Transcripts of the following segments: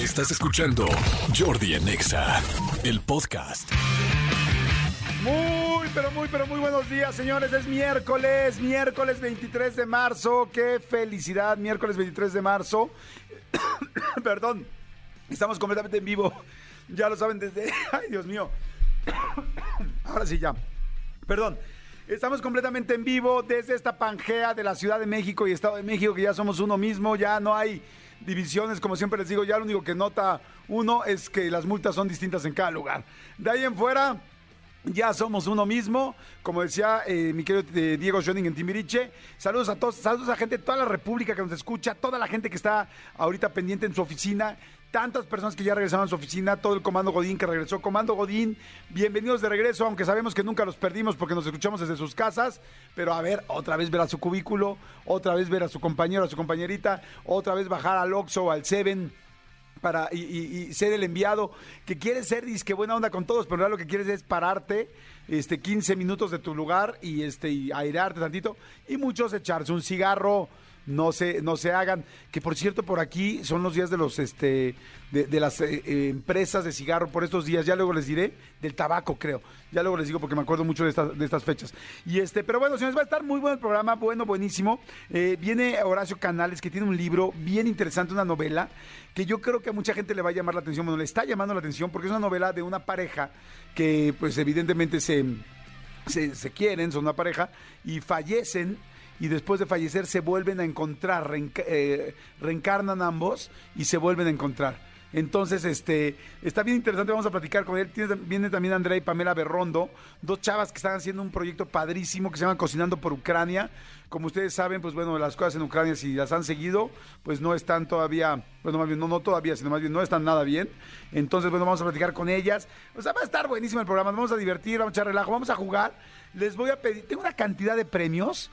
Estás escuchando Jordi Anexa, el podcast. Muy, pero muy, pero muy buenos días, señores. Es miércoles, miércoles 23 de marzo. Qué felicidad, miércoles 23 de marzo. Perdón, estamos completamente en vivo. Ya lo saben desde... Ay, Dios mío. Ahora sí, ya. Perdón. Estamos completamente en vivo desde esta Pangea de la Ciudad de México y Estado de México, que ya somos uno mismo, ya no hay divisiones, como siempre les digo, ya lo único que nota uno es que las multas son distintas en cada lugar. De ahí en fuera, ya somos uno mismo, como decía eh, mi querido eh, Diego Schoening en Timbiriche. Saludos a todos, saludos a gente de toda la República que nos escucha, toda la gente que está ahorita pendiente en su oficina, tantas personas que ya regresaron a su oficina, todo el Comando Godín que regresó. Comando Godín, bienvenidos de regreso, aunque sabemos que nunca los perdimos porque nos escuchamos desde sus casas, pero a ver, otra vez ver a su cubículo, otra vez ver a su compañero, a su compañerita, otra vez bajar al Oxxo al Seven para y, ser el enviado que quieres ser que buena onda con todos, pero lo que quieres es pararte este 15 minutos de tu lugar y este y airarte tantito y muchos echarse un cigarro no se no se hagan. Que por cierto por aquí son los días de los este de, las eh, eh, empresas de cigarro por estos días. Ya luego les diré del tabaco creo. Ya luego les digo porque me acuerdo mucho de estas de estas fechas. Y este pero bueno señores va a estar muy bueno el programa bueno buenísimo. Eh, viene Horacio Canales que tiene un libro bien interesante una novela que yo creo que a mucha gente le va a llamar la atención. Bueno le está llamando la atención porque es una novela de una pareja que pues evidentemente se se, se quieren, son una pareja, y fallecen, y después de fallecer se vuelven a encontrar, eh, reencarnan ambos y se vuelven a encontrar. Entonces, este, está bien interesante, vamos a platicar con él. Tiene- viene también Andrea y Pamela Berrondo, dos chavas que están haciendo un proyecto padrísimo que se llama Cocinando por Ucrania. Como ustedes saben, pues bueno, las cosas en Ucrania, si las han seguido, pues no están todavía, bueno, más bien, no, no todavía, sino más bien no están nada bien. Entonces, bueno, vamos a platicar con ellas. O sea, va a estar buenísimo el programa, nos vamos a divertir, vamos a echar relajo, vamos a jugar. Les voy a pedir, tengo una cantidad de premios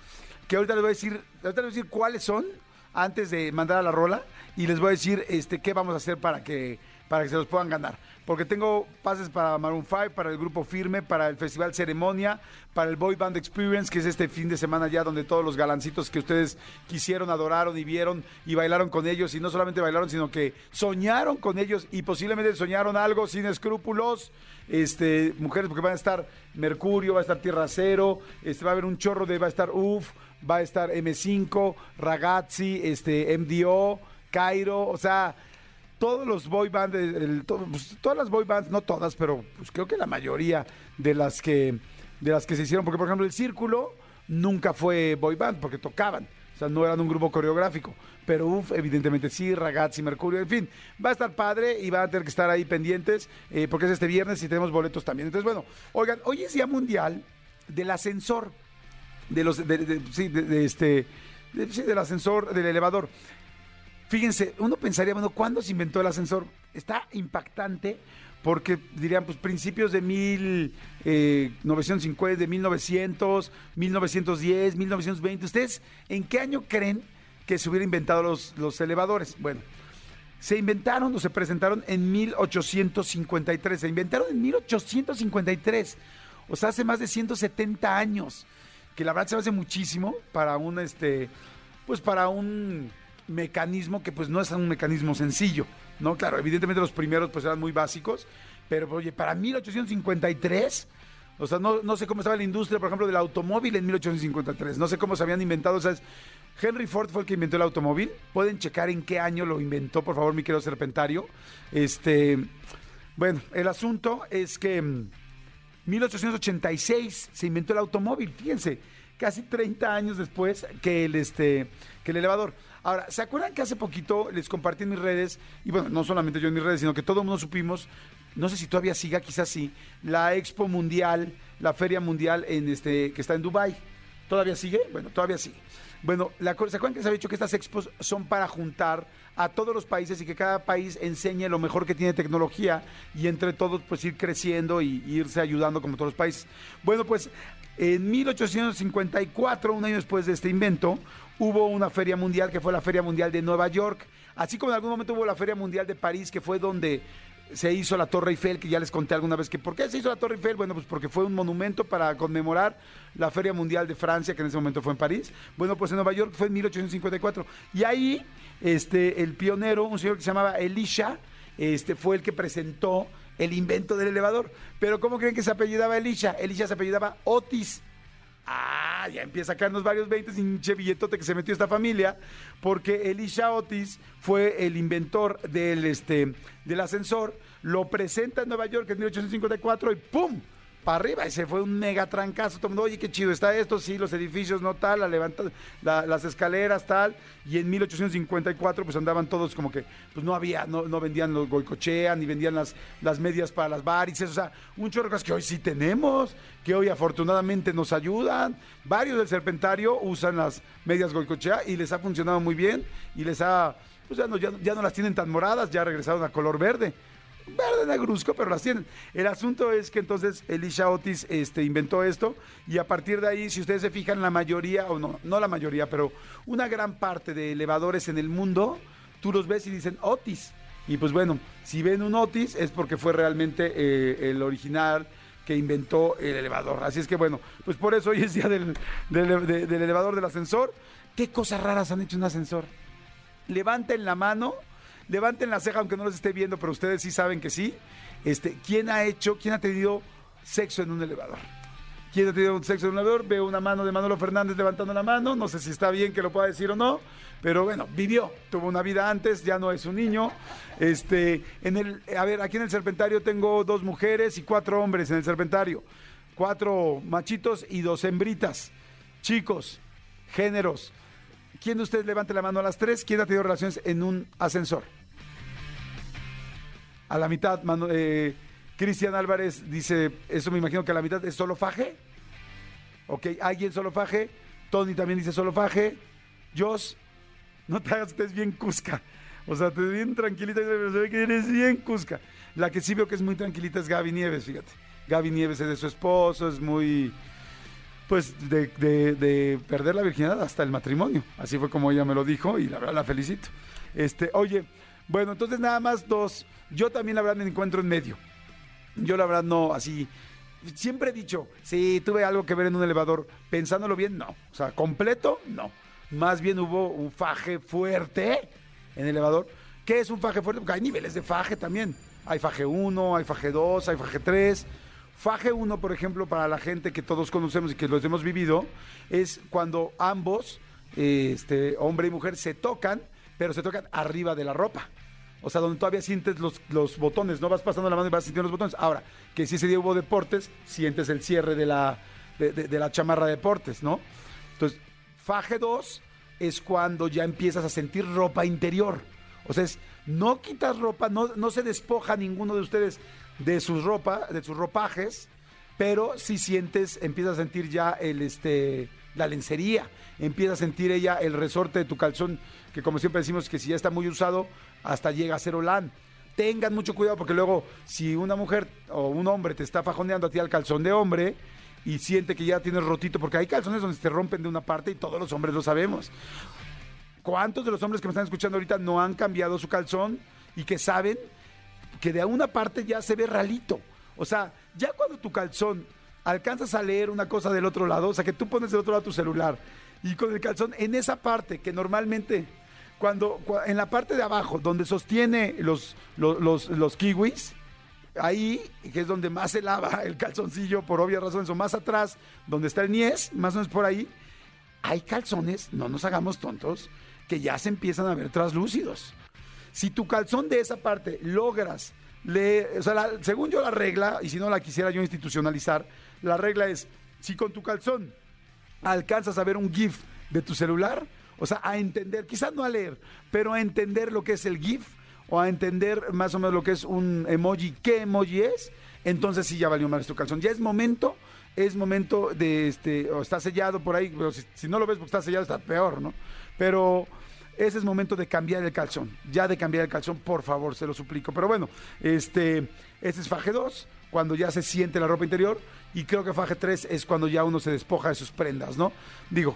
que ahorita les voy a decir, ahorita les voy a decir cuáles son antes de mandar a la rola y les voy a decir este qué vamos a hacer para que para que se los puedan ganar. Porque tengo pases para Maroon 5, para el grupo Firme, para el Festival Ceremonia, para el Boy Band Experience, que es este fin de semana ya donde todos los galancitos que ustedes quisieron, adoraron y vieron y bailaron con ellos, y no solamente bailaron, sino que soñaron con ellos y posiblemente soñaron algo sin escrúpulos. Este, mujeres, porque van a estar Mercurio, va a estar Tierra Cero, este, va a haber un chorro de, va a estar UF, va a estar M5, Ragazzi, este, MDO, Cairo, o sea, todos los boy bands, pues, todas las boy bands, no todas, pero pues creo que la mayoría de las que de las que se hicieron, porque por ejemplo el Círculo nunca fue boy band porque tocaban, o sea, no eran un grupo coreográfico, pero UF evidentemente sí, Ragazzi, Mercurio, en fin, va a estar padre y van a tener que estar ahí pendientes eh, porque es este viernes y tenemos boletos también. Entonces, bueno, oigan, hoy es Día Mundial del Ascensor de los de, de- este del ascensor del elevador fíjense uno pensaría bueno cuándo se inventó el ascensor está impactante porque dirían pues principios de mil eh, 950 de 1900 1910 1920 ustedes en qué año creen que se hubiera inventado los, los elevadores bueno se inventaron o se presentaron en 1853. Se inventaron en 1853. O sea, hace más de 170 años. Que la verdad se hace muchísimo para un este pues para un mecanismo que pues no es un mecanismo sencillo, ¿no? Claro, evidentemente los primeros pues eran muy básicos, pero oye, para 1853 o sea, no, no sé cómo estaba la industria, por ejemplo, del automóvil en 1853. No sé cómo se habían inventado. O Henry Ford fue el que inventó el automóvil. Pueden checar en qué año lo inventó, por favor, mi querido serpentario. Este, bueno, el asunto es que mm, 1886 se inventó el automóvil. Fíjense, casi 30 años después que el, este, que el elevador. Ahora, ¿se acuerdan que hace poquito les compartí en mis redes, y bueno, no solamente yo en mis redes, sino que todo el mundo supimos, no sé si todavía siga, quizás sí, la Expo Mundial, la Feria Mundial en este, que está en Dubai ¿Todavía sigue? Bueno, todavía sigue. Bueno, la, ¿se acuerdan que les había dicho que estas expos son para juntar a todos los países y que cada país enseñe lo mejor que tiene tecnología y entre todos pues ir creciendo y, irse ayudando como todos los países? Bueno, pues en 1854, un año después de este invento, hubo una feria mundial que fue la Feria Mundial de Nueva York, así como en algún momento hubo la Feria Mundial de París, que fue donde se hizo la Torre Eiffel, que ya les conté alguna vez que ¿por qué se hizo la Torre Eiffel? Bueno, pues porque fue un monumento para conmemorar la Feria Mundial de Francia, que en ese momento fue en París. Bueno, pues en Nueva York fue en 1854. Y ahí, este, el pionero, un señor que se llamaba Elisha, este, fue el que presentó el invento del elevador. Pero ¿cómo creen que se apellidaba Elisha? Elisha se apellidaba Otis. Ah, ya empieza a caernos varios 20 sin che billetote que se metió esta familia, porque Elisha Otis fue el inventor del, este, del ascensor, lo presenta en Nueva York en 1854 y ¡pum! Para arriba. Ese fue un mega trancazo. Todo mundo, oye, qué chido está esto. Sí, los edificios, no tal, la levanta, la- las escaleras, tal. Y en 1854, pues andaban todos como que, pues no había, no, no vendían los goicochea, ni vendían las, las medias para las varices. O sea, un chorro de cosas que hoy sí tenemos, que hoy afortunadamente nos ayudan. Varios del Serpentario usan las medias goicochea y les ha funcionado muy bien. Y les ha, pues ya no, ya, ya no las tienen tan moradas, ya regresaron a color verde verde negruzco, pero las tienen. El asunto es que entonces Elisha Otis este, inventó esto y a partir de ahí, si ustedes se fijan, la mayoría, o no, no la mayoría, pero una gran parte de elevadores en el mundo, tú los ves y dicen Otis. Y pues bueno, si ven un Otis es porque fue realmente eh, el original que inventó el elevador. Así es que bueno, pues por eso hoy es día del, del- de- del elevador del ascensor. ¿Qué cosas raras han hecho un ascensor? levanten la mano, levanten la ceja, aunque no los esté viendo, pero ustedes sí saben que sí. Este, ¿Quién ha hecho, quién ha tenido sexo en un elevador? ¿Quién ha tenido sexo en un elevador? Veo una mano de Manolo Fernández levantando la mano, no sé si está bien que lo pueda decir o no, pero bueno, vivió, tuvo una vida antes, ya no es un niño. Este, en el, a ver, aquí en el Serpentario tengo dos mujeres y cuatro hombres en el Serpentario, cuatro machitos y dos hembritas, chicos, géneros, ¿Quién de ustedes levante la mano a las tres? ¿Quién ha tenido relaciones en un ascensor? A la mitad, eh, Cristian Álvarez dice, eso me imagino que a la mitad es solo faje. Ok, ¿alguien solo faje? Tony también dice solo faje. Jos, no te hagas, estés bien cusca. O sea, te bien tranquilita, pero se ve que eres bien cusca. La que sí veo que es muy tranquilita es Gaby Nieves, fíjate. Gaby Nieves es de su esposo, es muy pues de, de- de perder la virginidad hasta el matrimonio. Así fue como ella me lo dijo y la verdad la felicito. Este, oye, bueno, entonces nada más dos. Yo también la verdad me encuentro en medio. Yo la verdad no, así. Siempre he dicho, si tuve algo que ver en un elevador, pensándolo bien, no. O sea, completo, no. Más bien hubo un faje fuerte en el elevador. ¿Qué es un faje fuerte? Porque hay niveles de faje también. Hay faje 1, hay faje 2, hay faje 3. Faje 1, por ejemplo, para la gente que todos conocemos y que los hemos vivido, es cuando ambos, eh, este, hombre y mujer, se tocan, pero se tocan arriba de la ropa. O sea, donde todavía sientes los, los botones, no vas pasando la mano y vas sintiendo los botones. Ahora, que si ese día hubo deportes, sientes el cierre de la, de, la chamarra de deportes, ¿no? Entonces, faje 2 es cuando ya empiezas a sentir ropa interior. O sea, es, no quitas ropa, no, no se despoja ninguno de ustedes de sus ropa, de sus ropajes, pero si sientes, empiezas a sentir ya el este la lencería, empieza a sentir ella el resorte de tu calzón, que como siempre decimos que si ya está muy usado, hasta llega a ser olán. Tengan mucho cuidado porque luego si una mujer o un hombre te está fajoneando a ti al calzón de hombre y siente que ya tienes rotito, porque hay calzones donde se rompen de una parte y todos los hombres lo sabemos. ¿Cuántos de los hombres que me están escuchando ahorita no han cambiado su calzón y que saben que de una parte ya se ve ralito? O sea, ya cuando tu calzón alcanzas a leer una cosa del otro lado, o sea, que tú pones del otro lado tu celular y con el calzón en esa parte que normalmente cuando cua- en la parte de abajo donde sostiene los los, los, los kiwis ahí que es donde más se lava el calzoncillo por obvias razones o más atrás donde está el niés más o menos por ahí hay calzones no nos hagamos tontos que ya se empiezan a ver traslúcidos. Si tu calzón de esa parte logras le, o sea, la- según yo la regla, y si no la quisiera yo institucionalizar, la regla es, si con tu calzón alcanzas a ver un GIF de tu celular, o sea, a entender, quizás no a leer, pero a entender lo que es el GIF, o a entender más o menos lo que es un emoji, qué emoji es, entonces sí ya valió más tu calzón. Ya es momento, es momento de, este, o está sellado por ahí, pero si, no lo ves porque está sellado está peor, ¿no? Pero ese es momento de cambiar el calzón. Ya de cambiar el calzón, por favor, se lo suplico. Pero bueno, este, este es faje 2, cuando ya se siente la ropa interior. Y creo que faje 3 es cuando ya uno se despoja de sus prendas, ¿no? Digo,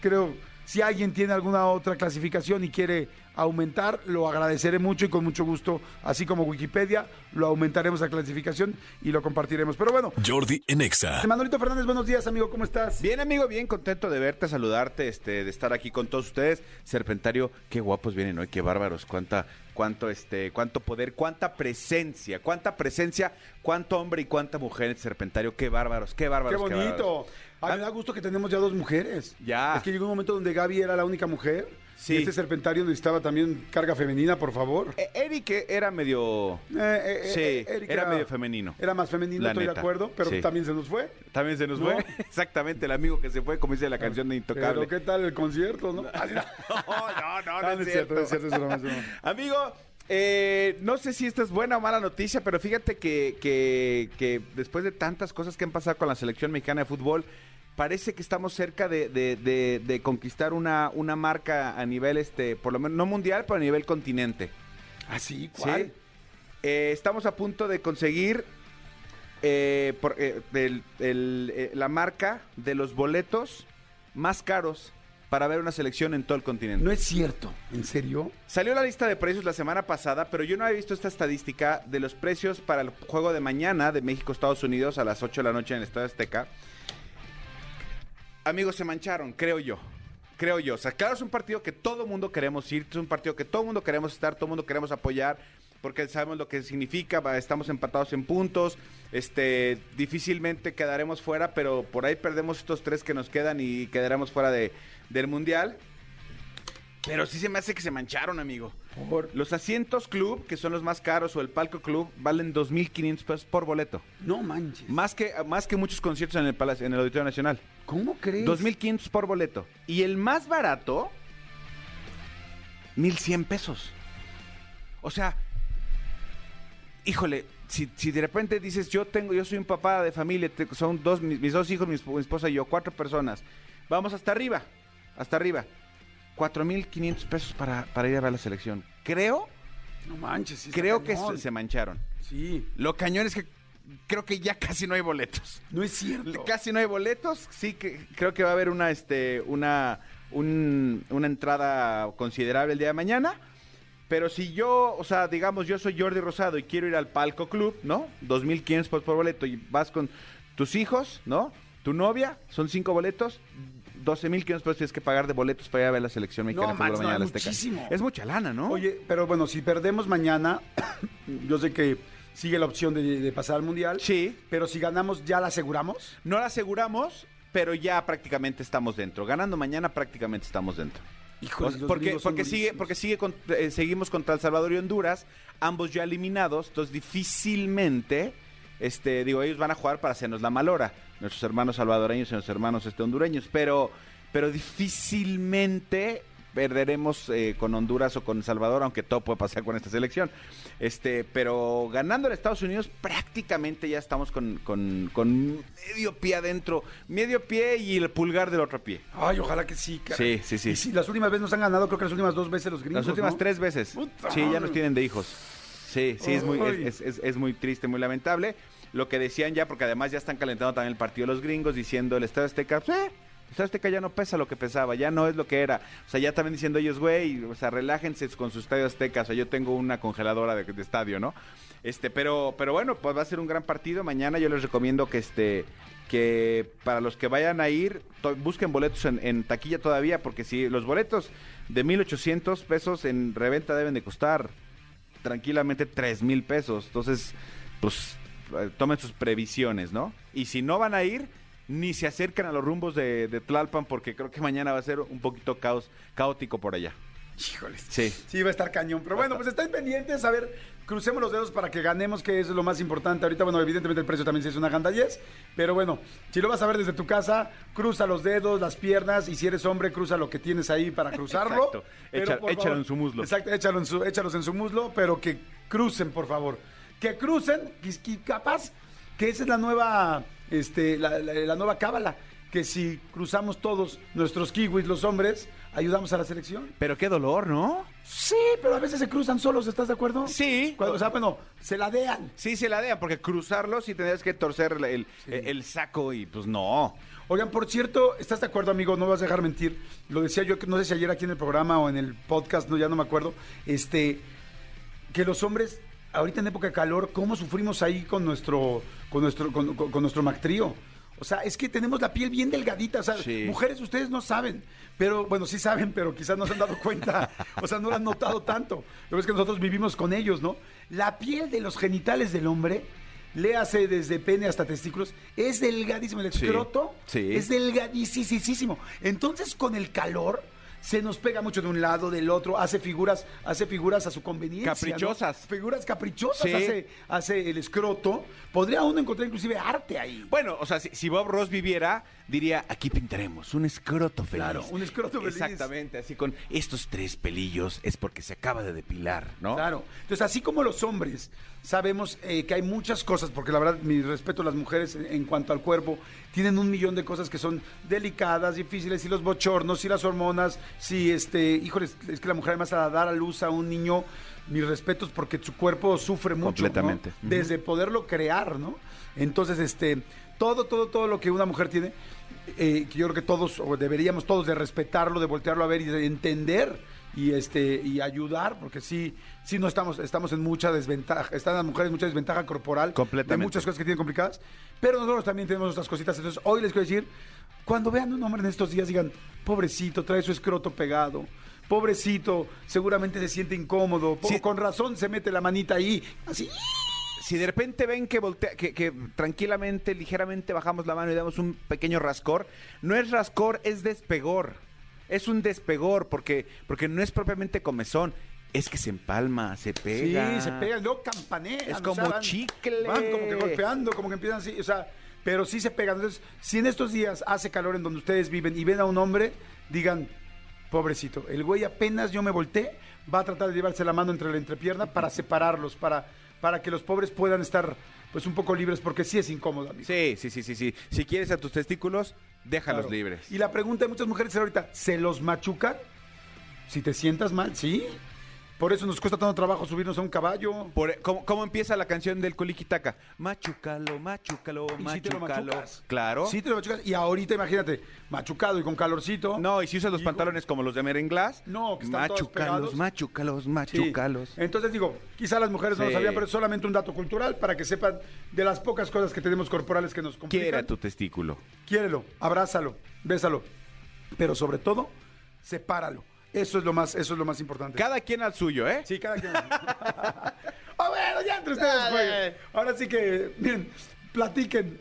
creo, si alguien tiene alguna otra clasificación y quiere aumentar, lo agradeceré mucho y con mucho gusto, así como Wikipedia, lo aumentaremos la clasificación y lo compartiremos. Pero bueno, Jordi en Exa. Manolito Fernández, buenos días, amigo, ¿cómo estás? Bien, amigo, bien contento de verte, saludarte, este, de estar aquí con todos ustedes. Serpentario, qué guapos vienen hoy, qué bárbaros, cuánta cuánto este, cuánto poder, cuánta presencia, cuánta presencia, cuánto hombre y cuánta mujer en Serpentario. Qué bárbaros, qué Qué bárbaros. bonito. bárbaros. Ay, me da gusto que tenemos ya dos mujeres. Ya. Es que llegó un momento donde Gaby era la única mujer. Sí. Y este serpentario necesitaba también carga femenina, por favor. Eh, Eric era medio, Eh, eh, Sí, Eric era medio femenino. Era más femenino, La estoy de acuerdo, pero sí. también se nos fue. también se nos ¿No? fue. Exactamente, el amigo que se fue, como dice la canción de Intocable. Pero qué tal el concierto, ¿no? Ah, No, no, no, Ah, no es cierto. no es cierto, es es broma. Amigo, eh, no sé si esta es buena o mala noticia, pero fíjate que, que- que después de tantas cosas que han pasado con la selección mexicana de fútbol, parece que estamos cerca de, de- de- de conquistar una, una marca a nivel, este, por lo menos, no mundial, pero a nivel continente. ¿Ah, sí? ¿sí? ¿Cuál? Eh, estamos a punto de conseguir eh, por- el- el, eh, la marca de los boletos más caros para ver una selección en todo el continente. No es cierto. ¿En serio? Salió la lista de precios la semana pasada, pero yo no había visto esta estadística de los precios para el juego de mañana de México-Estados Unidos a las 8 de la noche en el Estadio Azteca. Amigos, se mancharon, creo yo. Creo yo. O sea, claro, es un partido que todo mundo queremos ir, es un partido que todo mundo queremos estar, todo mundo queremos apoyar, porque sabemos lo que significa, estamos empatados en puntos, este, difícilmente quedaremos fuera, pero por ahí perdemos estos tres que nos quedan y quedaremos fuera de, del Mundial. Pero sí se me hace que se mancharon, amigo. Por... Los asientos club, que son los más caros, o el palco club, valen 2.500 pesos por boleto. No manches. Más que, más que muchos conciertos en el, Palacio, en el Auditorio Nacional. ¿Cómo crees? 2.500 por boleto. Y el más barato, 1.100 pesos. O sea, híjole, si, si de repente dices, yo tengo, yo soy un papá de familia, te- son dos, mis, mis dos hijos, mi, esp- mi esposa y yo, cuatro personas. Vamos hasta arriba, hasta arriba. 4.500 pesos para, para ir a ver la selección. Creo, No manches. sí creo que se, se mancharon. Sí. Lo cañón es que creo que ya casi no hay boletos. No es cierto. Casi no hay boletos. Sí que creo que va a haber una este una un- una entrada considerable el día de mañana. Pero si yo, o sea, digamos, yo soy Jordi Rosado y quiero ir al Palco Club, ¿no? 2.500 pesos por boleto y vas con tus hijos, ¿no? Tu novia, son cinco boletos, 12.500 pesos tienes que pagar de boletos para ir a ver la selección mexicana No, de fútbol Max, no, mañana es Azteca. muchísimo. Es mucha lana, ¿no? Oye, pero bueno, si perdemos mañana, yo sé que sigue la opción de, de pasar al Mundial. Sí. Pero si ganamos, ¿ya la aseguramos? No la aseguramos, pero ya prácticamente estamos dentro. Ganando mañana prácticamente estamos dentro. Híjole, porque porque sigue porque sigue con- eh, seguimos contra El Salvador y Honduras, ambos ya eliminados, entonces difícilmente este digo, ellos van a jugar para hacernos la malora, nuestros hermanos salvadoreños y nuestros hermanos este hondureños, pero pero difícilmente perderemos eh, con Honduras o con Salvador, aunque todo puede pasar con esta selección. Este, pero ganando en Estados Unidos prácticamente ya estamos con, con- con medio pie adentro, medio pie y el pulgar del otro pie. Ay, ojalá que sí, cara. Sí, sí, sí. Y las últimas veces nos han ganado, creo que las últimas dos veces los gringos. Las últimas ¿no? tres veces. Puta sí, ya nos tienen de hijos. Sí, sí, es muy, es, es- es muy triste, muy lamentable. Lo que decían ya, porque además ya están calentando también el partido de los gringos, diciendo el Estadio Azteca, pues, eh, Azteca ya no pesa lo que pesaba, ya no es lo que era. O sea, ya también diciendo ellos, güey, o sea, relájense con su Estadio Azteca. O sea, yo tengo una congeladora de, estadio, ¿no? Este, pero, pero bueno, pues va a ser un gran partido. Mañana yo les recomiendo que este que para los que vayan a ir, busquen boletos en, en taquilla todavía, porque si los boletos de 1.800 pesos en reventa deben de costar tranquilamente 3 mil pesos. Entonces, pues eh, tomen sus previsiones, ¿no? Y si no van a ir, ni se acercan a los rumbos de, de Tlalpan, porque creo que mañana va a ser un poquito caos, caótico por allá. Híjoles. Sí. Sí, va a estar cañón. Pero bueno, pues estén pendientes. A ver, crucemos los dedos para que ganemos, que eso es lo más importante. Ahorita, bueno, evidentemente el precio también sí es una ganda 10. Pero bueno, si lo vas a ver desde tu casa, cruza los dedos, las piernas. Y si eres hombre, cruza lo que tienes ahí para cruzarlo. Exacto. Pero, Echa- échalo favor, en su muslo. Exacto, échalo en su, échalos en su muslo, pero que crucen, por favor. Que crucen, y capaz que esa es la nueva, este, la, la- la nueva cábala. Que si cruzamos todos nuestros kiwis, los hombres, ayudamos a la selección. Pero qué dolor, ¿no? Sí, pero a veces se cruzan solos, ¿estás de acuerdo? Sí. Cuando, o sea, bueno, se ladean. Sí, se la dean, porque cruzarlo sí tendrías que torcer el, el- el saco y pues no. Oigan, por cierto, ¿estás de acuerdo, amigo? No me vas a dejar mentir. Lo decía yo, no sé si ayer aquí en el programa o en el podcast, no, ya no me acuerdo. Este, que los hombres, ahorita en época de calor, ¿cómo sufrimos ahí con nuestro, con nuestro, con, con- con nuestro Mactrío? O sea, es que tenemos la piel bien delgadita. O sea, Sí. mujeres, ustedes no saben. Pero, bueno, sí saben, pero quizás no se han dado cuenta. O sea, no lo han notado tanto. Pero es que nosotros vivimos con ellos, ¿no? La piel de los genitales del hombre, léase desde pene hasta testículos, es delgadísimo. El Sí. escroto Sí. es delgadísimo. Entonces, con el calor. Se nos pega mucho de un lado, del otro, hace figuras, hace figuras a su conveniencia. ¿no? Caprichosas. Figuras caprichosas Sí. hace, hace el escroto. Podría uno encontrar inclusive arte ahí. Bueno, o sea, si, si Bob Ross viviera, diría, aquí pintaremos un escroto feliz. Claro, un escroto feliz. Exactamente, así con estos tres pelillos es porque se acaba de depilar, ¿no? Claro. Entonces, así como los hombres sabemos eh, que hay muchas cosas, porque la verdad, mi respeto a las mujeres en, en cuanto al cuerpo, tienen un millón de cosas que son delicadas, difíciles, y los bochornos, y las hormonas, si este, híjoles, es que la mujer además a dar a luz a un niño, mis respetos, porque su cuerpo sufre mucho. Completamente. Desde poderlo crear, ¿no? Entonces, este, todo, todo, todo lo que una mujer tiene, eh, que yo creo que todos, o deberíamos todos de respetarlo, de voltearlo a ver y de entender y este y ayudar porque sí sí no estamos estamos en mucha desventaja están las mujeres en mucha desventaja corporal Completamente. de muchas cosas que tienen complicadas pero nosotros también tenemos nuestras cositas entonces hoy les quiero decir cuando vean un hombre en estos días digan pobrecito trae su escroto pegado pobrecito seguramente se siente incómodo Sí. con razón se mete la manita ahí así Si de repente ven que, voltea, que, que tranquilamente, ligeramente bajamos la mano y damos un pequeño rascor, no es rascor, es despegor. Es un despegor porque, porque no es propiamente comezón, es que se empalma, se pega. Sí, se pegan, luego campanean. Es o como sea, van- chicle. Van como que golpeando, como que empiezan así, o sea, pero sí se pegan. Entonces, si en estos días hace calor en donde ustedes viven y ven a un hombre, digan, pobrecito, el güey apenas yo me volteé, va a tratar de llevarse la mano entre la entrepierna para separarlos, para, para que los pobres puedan estar pues un poco libres, porque sí es incómodo, amigo. Sí, sí, sí, sí, sí. Si quieres a tus testículos, déjalos Claro. libres. Y la pregunta de muchas mujeres es ahorita, ¿se los machucan? Si te sientas mal, sí. Por eso nos cuesta tanto trabajo subirnos a un caballo. Por- ¿cómo, cómo empieza la canción del Kulikitaka? Machucalo, machucalo, Y sí te lo machucalo. machucas. claro. Sí te lo machucas. Y ahorita imagínate, machucado y con calorcito. No, y si usas los pantalones como los de Merenglás, No, que están todos machucalos, pegados. machucalos, Sí. machucalos. Entonces digo, quizá las mujeres no lo Sí. sabían, pero es solamente un dato cultural para que sepan de las pocas cosas que tenemos corporales que nos complican. Quiere a tu testículo. Quiérelo, abrázalo, bésalo. Pero sobre todo, sepáralo. Eso es lo más, eso es lo más importante. Cada quien al suyo, ¿eh? Sí, cada quien. Ah, bueno, ya entre ustedes jueguen. Ahora sí que, miren, platiquen.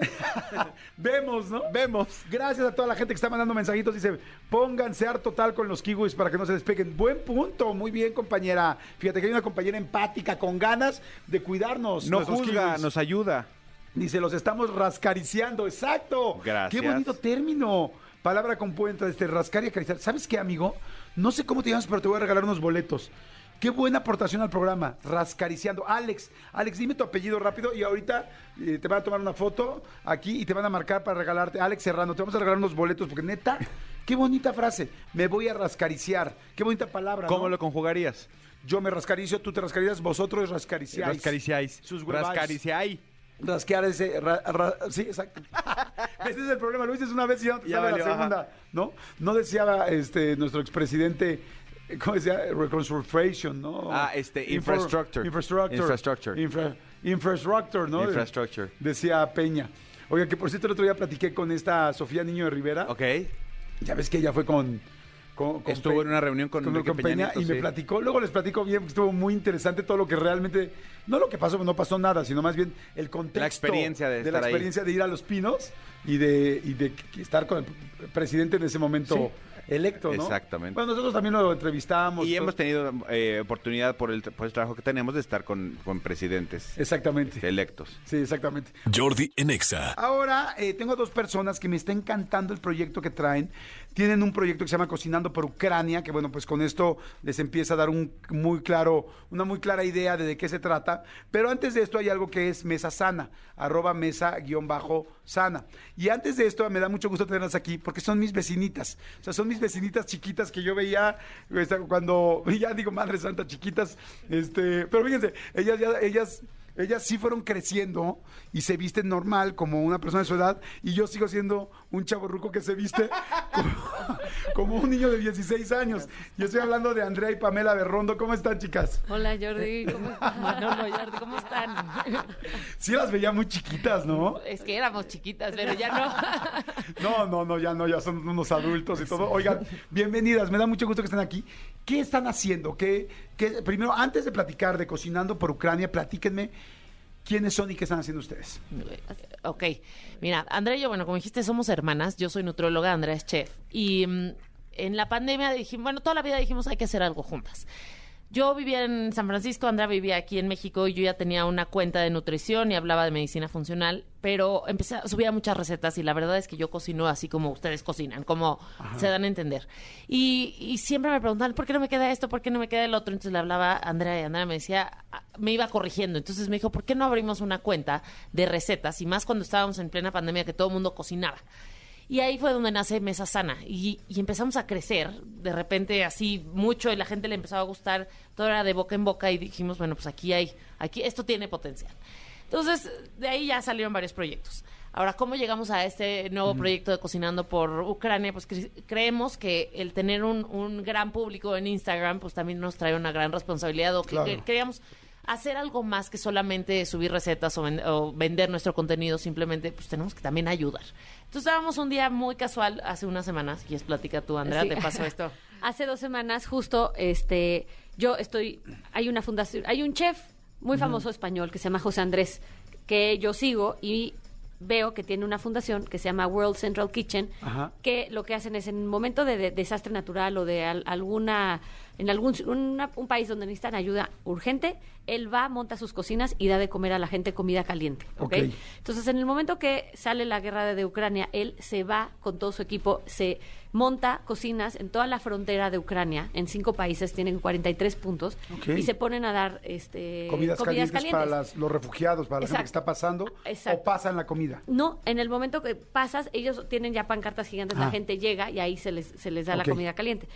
Vemos, ¿no? Vemos. Gracias a toda la gente que está mandando mensajitos. Dice, pónganse harto tal con los kiwis para que no se despeguen. Buen punto, muy bien, compañera. Fíjate que hay una compañera empática, con ganas de cuidarnos. No juzga, kiwis. nos ayuda. Dice, los estamos rascariciando. Exacto. Gracias. Qué bonito término. Palabra compuesta, este, rascar y acariciar. ¿Sabes qué, amigo? No sé cómo te llamas, pero te voy a regalar unos boletos. Qué buena aportación al programa, rascariciando. Alex, Alex, dime tu apellido rápido y ahorita eh, te van a tomar una foto aquí y te van a marcar para regalarte. Alex Serrano, te vamos a regalar unos boletos porque neta, qué bonita frase. Me voy a rascariciar. Qué bonita palabra. ¿Cómo ¿no? lo conjugarías? Yo me rascaricio, tú te rascarías, vosotros rascariciáis. Rascariciáis. Sus huevais. Rascariciáis. Rasquear ese. ra- ra- sí, exacto. Ese es el problema. Lo dices una vez y ya no te Ya sale valió, la ajá. segunda. ¿No? No decía este, nuestro expresidente. ¿Cómo decía? Reconstruction, ¿no? Ah, este, infrastructure. Infrastructure. Infrastructure. Infra- infrastructure, ¿no? Infrastructure. Decía Peña. Oiga, que por cierto el otro día platiqué con esta Sofía Niño de Rivera. Ok. Ya ves que ella fue con. Con- con Estuvo Pe- en una reunión con Enrique Peña Nieto, y me platicó. Luego les platico bien, estuvo muy interesante todo lo que realmente. No lo que pasó, no pasó nada, sino más bien el contexto. La experiencia de la ahí. experiencia de ir a Los Pinos y de, y de estar con el presidente en ese momento Sí. Electo, ¿no? Exactamente. Bueno, nosotros también lo entrevistamos. Y todo- hemos tenido eh, oportunidad por el, por el trabajo que tenemos de estar con, con presidentes Exactamente. electos. Sí, exactamente. Jordi en Exa. Ahora eh, tengo dos personas que me está encantando el proyecto que traen. Tienen un proyecto que se llama Cocinando por Ucrania, que bueno, pues con esto les empieza a dar un muy claro, una muy clara idea de de qué se trata. Pero antes de esto hay algo que es Mesa Sana, arroba mesa guion bajo sana. Y antes de esto me da mucho gusto tenerlas aquí porque son mis vecinitas. O sea, son mis vecinitas chiquitas que yo veía cuando, ya digo, madre santa, chiquitas. Este, pero fíjense, ellas ya, ellas ellas sí fueron creciendo y se visten normal como una persona de su edad y yo sigo siendo un chaborruco que se viste como, como un niño de 16 años. Y estoy hablando de Andrea y Pamela Berrondo. ¿Cómo están, chicas? Hola Jordi, ¿cómo están? Manolo, Jordi, ¿cómo están? Sí las veía muy chiquitas, ¿no? Es que éramos chiquitas, pero ya no. No, no, no, ya no, ya son unos adultos y todo. Oigan, bienvenidas, me da mucho gusto que estén aquí. ¿Qué están haciendo? ¿Qué, qué- primero, antes de platicar de Cocinando por Ucrania, platíquenme quiénes son y qué están haciendo ustedes. Ok, mira, Andrea y yo, bueno, como dijiste, somos hermanas. Yo soy nutrióloga, Andrea es chef. Y mm, en la pandemia dijimos, bueno, toda la vida dijimos hay que hacer algo juntas. Yo vivía en San Francisco, Andrea vivía aquí en México y yo ya tenía una cuenta de nutrición y hablaba de medicina funcional, pero empecé, a- subía muchas recetas y la verdad es que yo cocino así como ustedes cocinan, como se dan a entender. Y, y siempre me preguntaban, ¿por qué no me queda esto? ¿Por qué no me queda el otro? Entonces le hablaba a Andrea y Andrea me decía, ah, me iba corrigiendo. Entonces me dijo, ¿por qué no abrimos una cuenta de recetas? Y más cuando estábamos en plena pandemia que todo el mundo cocinaba. Y ahí fue donde nace Mesa Sana. Y, y empezamos a crecer, de repente así mucho, y la gente le empezó a gustar, todo era de boca en boca, y dijimos, bueno, pues aquí hay, aquí, esto tiene potencial. Entonces, de ahí ya salieron varios proyectos. Ahora, ¿cómo llegamos a este nuevo proyecto de Cocinando por Ucrania? Pues cre- creemos que el tener un, un gran público en Instagram, pues también nos trae una gran responsabilidad, o que, Claro. que queríamos hacer algo más que solamente subir recetas o, ven- o vender nuestro contenido, simplemente pues tenemos que también ayudar. Entonces estábamos un día muy casual hace unas semanas, y es platica tú, Andrea, Sí. te pasó esto. Hace dos semanas, justo, este, yo estoy, hay una fundación, hay un chef muy famoso español que se llama José Andrés, que yo sigo y veo que tiene una fundación que se llama World Central Kitchen, Ajá. que lo que hacen es en un momento de, de- desastre natural o de al- alguna, en algún una- un país donde necesitan ayuda urgente, él va, monta sus cocinas y da de comer a la gente comida caliente. ¿ok? Ok. Entonces, en el momento que sale la guerra de, Ucrania, él se va con todo su equipo, se monta cocinas en toda la frontera de Ucrania, en cinco países, tienen 43 puntos, y se ponen a dar este, comidas, calientes, para las- los refugiados, para la gente que está Exacto. pasando, Exacto. o pasa en la comida. No, en el momento que pasas, ellos tienen ya pancartas gigantes, Ah. la gente llega y ahí se les, se les da la comida caliente.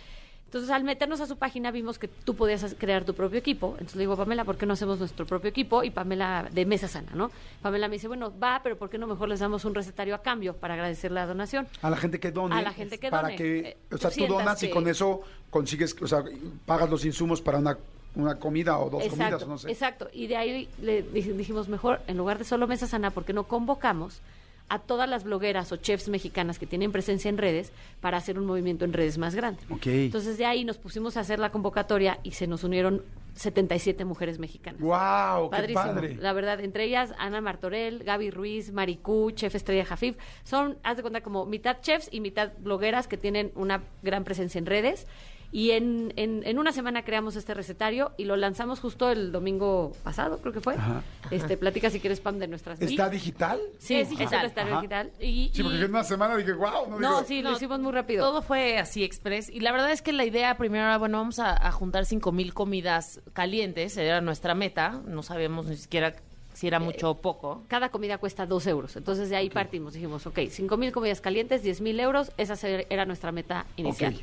Entonces, al meternos a su página, vimos que tú podías crear tu propio equipo. Entonces le digo, Pamela, ¿por qué no hacemos nuestro propio equipo? Y Pamela, de Mesa Sana, ¿no? Pamela me dice, bueno, va, pero ¿por qué no mejor les damos un recetario a cambio para agradecer la donación? A la gente que done. A la gente que para done. que, Eh, o sea, tú donas y con eso consigues, o sea, pagas los insumos para una, una comida o dos exacto, comidas, o no sé. Exacto. Y de ahí le dij- dijimos, mejor, en lugar de solo Mesa Sana, ¿por qué no convocamos a todas las blogueras o chefs mexicanas que tienen presencia en redes para hacer un movimiento en redes más grande? Entonces de ahí nos pusimos a hacer la convocatoria y se nos unieron 77 mujeres mexicanas. ¡Wow! ¡Qué padre! La verdad, entre ellas Ana Martorell, Gaby Ruiz, Maricú, Chef Estrella Jafif. Son, haz de cuenta, como mitad chefs y mitad blogueras que tienen una gran presencia en redes. Y en, en, en una semana creamos este recetario y lo lanzamos justo el domingo pasado, creo que fue. Ajá. Este, platica si quieres, Pam, de nuestras... ¿Está y- digital? Sí, Es digital. Ajá. digital. Y, Sí, porque y- en una semana dije, wow, no, No, digo, sí, lo No, hicimos muy rápido. Todo fue así express. Y la verdad es que la idea primero era, bueno, vamos a, a juntar cinco mil comidas calientes. Era nuestra meta. No sabíamos ni siquiera si era mucho o poco. Cada comida cuesta dos euros. Entonces de ahí partimos. Dijimos, ok, cinco mil comidas calientes, diez mil euros. Esa era nuestra meta inicial. Ok.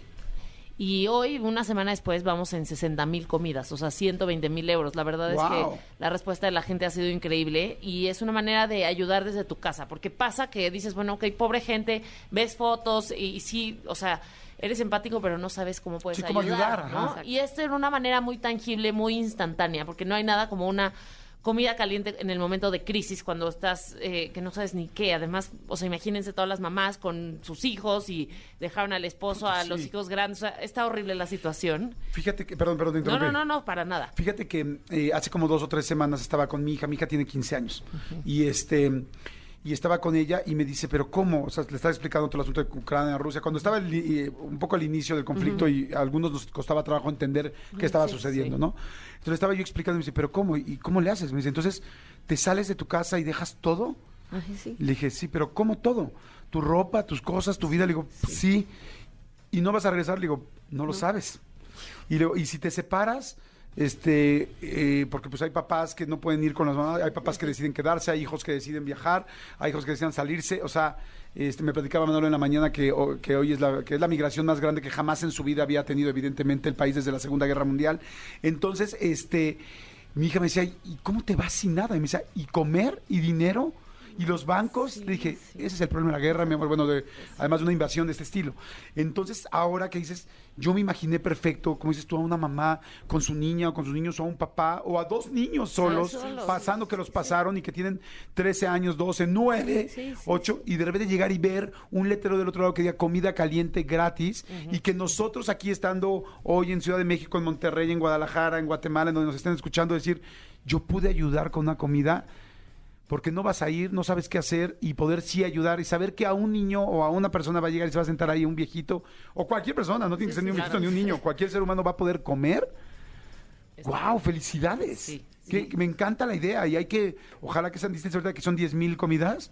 Y hoy, una semana después, vamos en 60 mil comidas, o sea, 120 mil euros. La verdad es que la respuesta de la gente ha sido increíble y es una manera de ayudar desde tu casa, porque pasa que dices, bueno, ok, pobre gente, ves fotos y, y sí, o sea, eres empático, pero no sabes cómo puedes Sí, cómo ayudar. Y esto era una manera muy tangible, muy instantánea, porque no hay nada como una comida caliente en el momento de crisis cuando estás eh, que no sabes ni qué. Además o sea imagínense todas las mamás con sus hijos y dejaron al esposo a Sí. los hijos grandes. O sea, está horrible la situación. Fíjate que, perdón, perdón, te no interrumpí. no no no para nada. Fíjate que eh, hace como dos o tres semanas estaba con mi hija, mi hija tiene 15 años, y este y estaba con ella y me dice, pero ¿cómo? O sea, le estaba explicando todo el asunto de Ucrania, Rusia, cuando estaba el eh, un poco al inicio del conflicto y a algunos nos costaba trabajo entender qué estaba sí, sucediendo, sí. ¿no? Entonces estaba yo explicando y me dice, pero ¿cómo? ¿Y cómo le haces? Me dice, entonces, ¿te sales de tu casa y dejas todo? Ay, sí. Le dije, sí, pero ¿cómo todo? Tu ropa, tus cosas, tu vida. Le digo, sí. ¿Y no vas a regresar? Le digo, no lo sabes. Y, le digo, y si te separas, este, eh, porque pues hay papás que no pueden ir con las mamás, hay papás que deciden quedarse, hay hijos que deciden viajar, hay hijos que deciden salirse, o sea, este, me platicaba Manolo en la mañana que, que hoy es la, que es la migración más grande que jamás en su vida había tenido evidentemente el país desde la Segunda Guerra Mundial. Entonces, este, mi hija me decía, ¿y cómo te vas sin nada? Y me decía, ¿y comer y dinero? Y los bancos, le dije, ese es el problema de la guerra, mi amor, bueno, de, además de una invasión de este estilo. Entonces, ahora que dices, yo me imaginé perfecto, como dices tú, a una mamá con su niña o con sus niños, o a un papá, o a dos niños solos, solos. pasando que los pasaron y que tienen 13 años, 12, 9, Sí, sí, 8, y de repente llegar y ver un letrero del otro lado que diga comida caliente gratis, y que nosotros aquí estando hoy en Ciudad de México, en Monterrey, en Guadalajara, en Guatemala, en donde nos estén escuchando, decir, yo pude ayudar con una comida porque no vas a ir, no sabes qué hacer y poder sí ayudar y saber que a un niño o a una persona va a llegar y se va a sentar ahí un viejito o cualquier persona, no tiene que ser ni un viejito ni un niño, cualquier ser humano va a poder comer. ¡Wow! ¡Felicidades! Sí, que me encanta la idea y hay que, ojalá que sean distintas ahorita que son 10 mil comidas,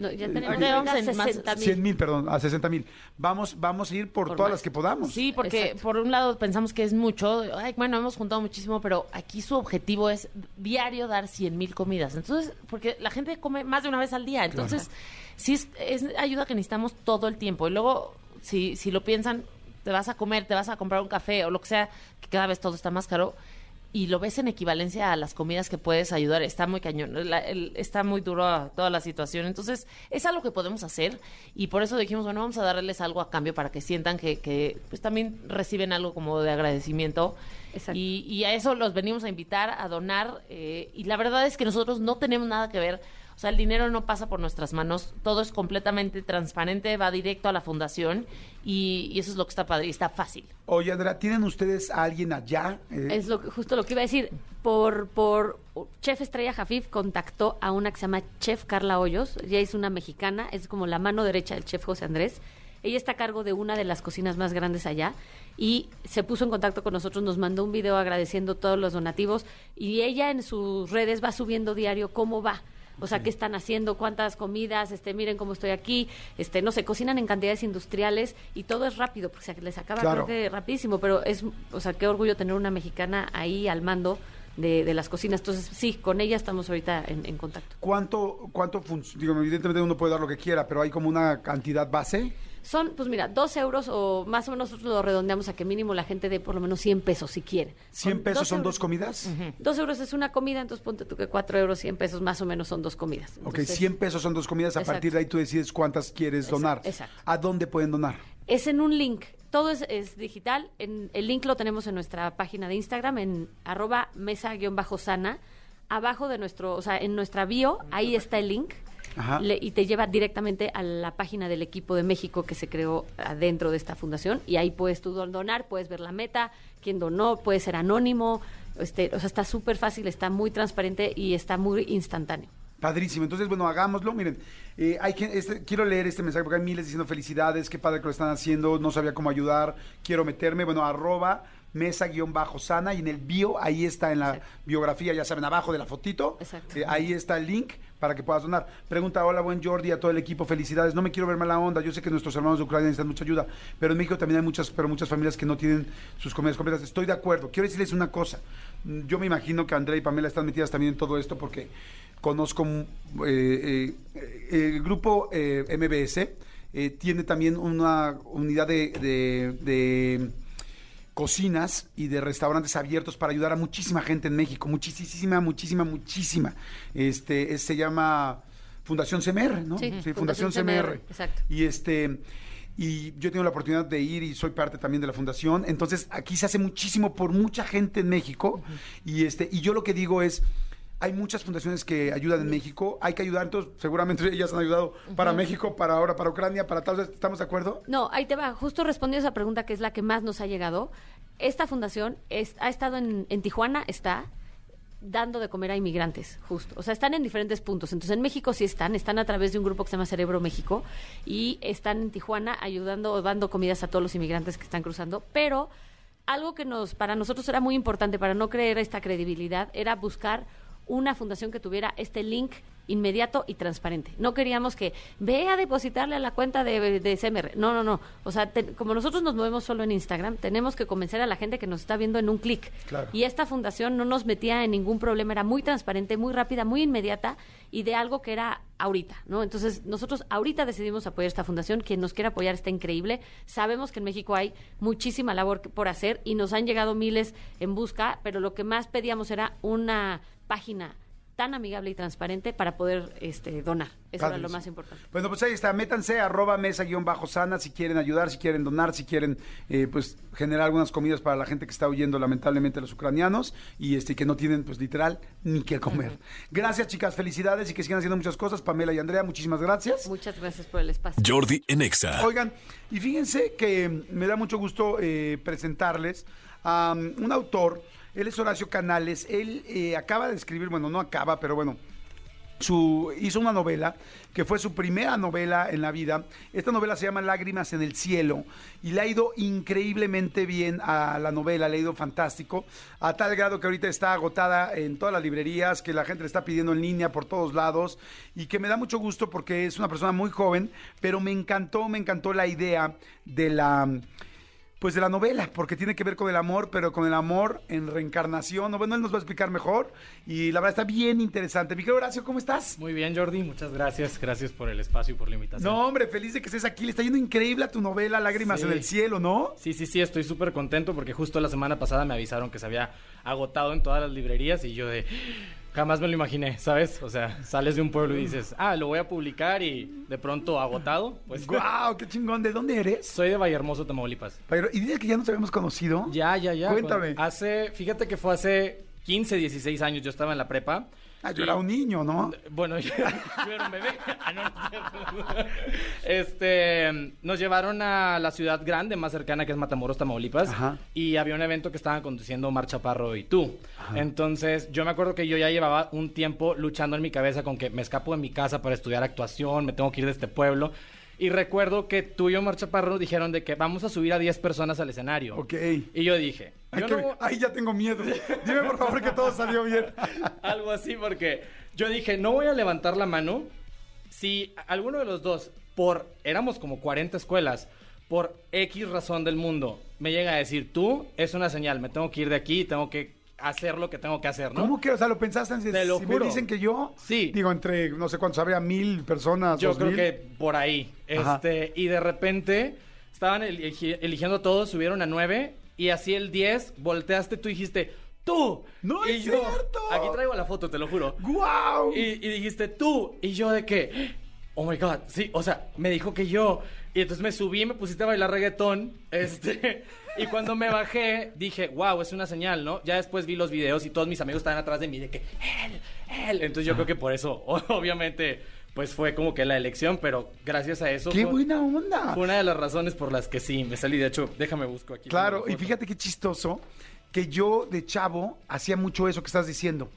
No, ya tenemos 60 100 mil. mil, perdón, a 60 mil. Vamos, vamos a ir por, Por todas más. las que podamos. Sí, porque Exacto. por un lado pensamos que es mucho. Ay, bueno, hemos juntado muchísimo, pero aquí su objetivo es diario dar 100 mil comidas. Entonces, porque la gente come más de una vez al día. Entonces, sí es, es ayuda que necesitamos todo el tiempo. Y luego, si, si lo piensan, te vas a comer, te vas a comprar un café o lo que sea, que cada vez todo está más caro. Y lo ves en equivalencia a las comidas que puedes ayudar. Está muy cañón. la- el- está muy duro toda la situación. Entonces, es algo que podemos hacer. Y por eso dijimos, bueno, vamos a darles algo a cambio para que sientan que, que pues también reciben algo como de agradecimiento. Exacto. Y, y a eso los venimos a invitar, a donar. eh, y la verdad es que nosotros no tenemos nada que ver. O sea, el dinero no pasa por nuestras manos. Todo es completamente transparente, va directo a la fundación. Y, y eso es lo que está padre y está fácil. Oye, Andrea, ¿tienen ustedes a alguien allá? Eh, Es lo que, justo lo que iba a decir. Por, por Chef Estrella Jafif contactó a una que se llama Chef Carla Hoyos. Ella es una mexicana, es como la mano derecha del chef José Andrés. Ella está a cargo de una de las cocinas más grandes allá y se puso en contacto con nosotros, nos mandó un video agradeciendo todos los donativos y ella en sus redes va subiendo diario cómo va. O sea, qué están haciendo, cuántas comidas, este, miren cómo estoy aquí, este, no sé, cocinan en cantidades industriales y todo es rápido, porque se les acaba Claro. creo que rapidísimo, pero es, o sea, qué orgullo tener una mexicana ahí al mando de, de las cocinas. Entonces, sí, con ella estamos ahorita en, en contacto. ¿Cuánto, cuánto Digo, evidentemente uno puede dar lo que quiera, pero hay como una cantidad base. Son, pues mira, dos euros o más o menos nosotros lo redondeamos a que mínimo la gente dé por lo menos 100 pesos si quiere. 100 Con pesos son euros- dos comidas. Dos euros es una comida, entonces ponte tú que cuatro euros, 100 pesos más o menos son dos comidas. Ok, Entonces, 100 pesos son dos comidas. A Exacto. partir de ahí tú decides cuántas quieres Exacto, donar. exacto. ¿A dónde pueden donar? Es en un link. Todo es, es digital. En, el link lo tenemos en nuestra página de Instagram, en arroba mesa-sana. Abajo de nuestro, o sea, en nuestra bio, ahí está el link. Le- y te lleva directamente a la página del equipo de México que se creó adentro de esta fundación. Y ahí puedes tú don- donar, puedes ver la meta, quién donó, puede ser anónimo. Este, o sea, está súper fácil, está muy transparente y está muy instantáneo. Padrísimo. Entonces, bueno, hagámoslo. Miren, eh, hay que, este, quiero leer este mensaje porque hay miles diciendo felicidades, qué padre que lo están haciendo, no sabía cómo ayudar, quiero meterme. Bueno, arroba mesa-sana y en el bio, ahí está en la Exacto. biografía, ya saben, abajo de la fotito. Exacto. eh, ahí está el link para que puedas donar. Pregunta, hola, buen Jordi, a todo el equipo, felicidades. No me quiero ver mala onda, yo sé que nuestros hermanos de Ucrania necesitan mucha ayuda, pero en México también hay muchas, pero muchas familias que no tienen sus comidas completas. Estoy de acuerdo. Quiero decirles una cosa. Yo me imagino que Andrea y Pamela están metidas también en todo esto porque conozco eh, eh, el grupo eh, MBS tiene también una unidad de, de- de cocinas y de restaurantes abiertos para ayudar a muchísima gente en México, muchísima, muchísima, muchísima. Este es- se llama Fundación CMR, ¿no? Sí, Fundación, Fundación CMR. CMR, exacto. Y este y yo tengo la oportunidad de ir y soy parte también de la fundación. Entonces, aquí se hace muchísimo por mucha gente en México y este y yo lo que digo es hay muchas fundaciones que ayudan en México, hay que ayudar, entonces seguramente ellas han ayudado para México, para ahora, para Ucrania, para tal, ¿estamos de acuerdo? No, ahí te va. Justo respondiendo a esa pregunta que es la que más nos ha llegado. Esta fundación es- ha estado en, en Tijuana, está dando de comer a inmigrantes, justo. O sea, están en diferentes puntos. Entonces, en México sí están, están a través de un grupo que se llama Cerebro México y están en Tijuana ayudando o dando comidas a todos los inmigrantes que están cruzando. Pero algo que nos, para nosotros era muy importante para no creer esta credibilidad era buscar una fundación que tuviera este link inmediato y transparente. No queríamos que ve a depositarle a la cuenta de, de CMR. No, no, no. O sea, te- como nosotros nos movemos solo en Instagram, tenemos que convencer a la gente que nos está viendo en un clic. Claro. Y esta fundación no nos metía en ningún problema, era muy transparente, muy rápida, muy inmediata y de algo que era ahorita, ¿no? Entonces, nosotros ahorita decidimos apoyar esta fundación, quien nos quiera apoyar está increíble. Sabemos que en México hay muchísima labor por hacer y nos han llegado miles en busca, pero lo que más pedíamos era una página tan amigable y transparente para poder este, donar. Eso era lo más importante. Bueno, pues ahí está, métanse arroba mesa guion bajo sana si quieren ayudar, si quieren donar, si quieren eh, pues generar algunas comidas para la gente que está huyendo lamentablemente los ucranianos y este que no tienen pues literal ni que comer. Gracias chicas, felicidades y que sigan haciendo muchas cosas. Pamela y Andrea, muchísimas gracias. Muchas gracias por el espacio. Jordi en Exa. Oigan, y fíjense que me da mucho gusto eh, presentarles a um, un autor, él es Horacio Canales, él eh, acaba de escribir, bueno, no acaba, pero bueno, hizo una novela que fue su primera novela en la vida. Esta novela se llama Lágrimas en el cielo y le ha ido increíblemente bien a la novela, le ha ido fantástico, a tal grado que ahorita está agotada en todas las librerías, que la gente le está pidiendo en línea por todos lados y que me da mucho gusto porque es una persona muy joven, pero me encantó, me encantó la idea de la pues de la novela, porque tiene que ver con el amor, pero con el amor en reencarnación. Bueno, él nos va a explicar mejor y la verdad está bien interesante. Miguel Horacio, ¿cómo estás? Muy bien, Jordi, muchas gracias. Gracias por el espacio y por la invitación. No, hombre, feliz de que estés aquí. Le está yendo increíble a tu novela Lágrimas Sí. en el cielo, ¿no? Sí, sí, sí, estoy súper contento porque justo la semana pasada me avisaron que se había agotado en todas las librerías y yo de... Jamás me lo imaginé, ¿sabes? O sea, sales de un pueblo y dices, ah, lo voy a publicar y de pronto agotado. Pues ¡Guau! ¡Qué chingón! ¿De dónde eres? soy de Vallehermoso, Tamaulipas. Pero, y dices que ya nos habíamos conocido. Ya, ya, ya. Cuéntame. Hace, fíjate que fue hace 15, 16 años, yo estaba en la prepa. Ah, yo era un niño, ¿no? Bueno, yo, yo era un bebé. Ah, no. Este, nos llevaron a la ciudad grande más cercana que es Matamoros, Tamaulipas. Ajá. Y había un evento que estaban conduciendo Omar Chaparro y tú. Entonces, yo me acuerdo que yo ya llevaba un tiempo luchando en mi cabeza con que me escapo de mi casa para estudiar actuación, me tengo que ir de este pueblo. Y recuerdo que tú y Omar Chaparro dijeron de que vamos a subir a 10 personas al escenario. Ok. Y yo dije, Ay, yo que- ay, ya tengo miedo. Dime, por favor, que todo salió bien. algo así, porque yo dije, no voy a levantar la mano si alguno de los dos, por, éramos como 40 escuelas, por X razón del mundo, me llega a decir, tú, es una señal, me tengo que ir de aquí, tengo que hacer lo que tengo que hacer, ¿no? ¿Cómo que? O sea, ¿lo pensaste antes? Te lo si juro. me dicen que yo... Sí. Digo, entre, no sé cuántos, habría mil personas, Yo dos creo mil. que por ahí. Ajá. Este, y de repente estaban eligi- eligiendo a todos, subieron a nueve y así el 10, volteaste, tú dijiste, tú. ¡No y es yo, cierto! Aquí traigo la foto, te lo juro. ¡Guau! Y, y dijiste tú. Y yo de que, oh my god, sí, o sea, me dijo que yo. Y entonces me subí, me pusiste a bailar reggaetón. Este. Y cuando me bajé, dije, wow, es una señal, ¿no? Ya después vi los videos y todos mis amigos estaban atrás de mí de que, él, él. Entonces yo creo que por eso, obviamente, pues fue como que la elección, pero gracias a eso. ¡Qué fue, buena onda! fue una de las razones por las que sí, me salí. De hecho, déjame busco aquí. Claro, la y fíjate qué chistoso que yo de chavo hacía mucho eso que estás diciendo.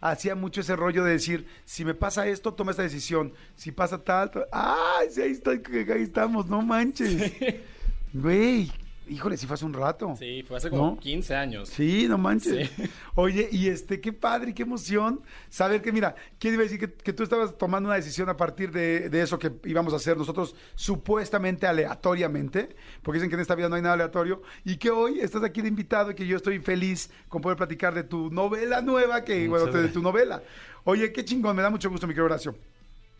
Hacía mucho ese rollo de decir, si me pasa esto, toma esta decisión. Si pasa tal, ¡ay! Sí, ahí, ahí estamos, no manches. Güey, híjole, si fue hace un rato. Sí, fue hace como ¿No? 15 años. Sí, no manches. Sí. Oye, y este, qué padre, y qué emoción saber que, mira, ¿quién iba a decir que, que tú estabas tomando una decisión a partir de, de eso que íbamos a hacer nosotros supuestamente aleatoriamente? Porque dicen que en esta vida no hay nada aleatorio, y que hoy estás aquí de invitado y que yo estoy feliz con poder platicar de tu novela nueva, que, Muchas bueno, de tu novela. Oye, qué chingón, me da mucho gusto, mi querido Horacio.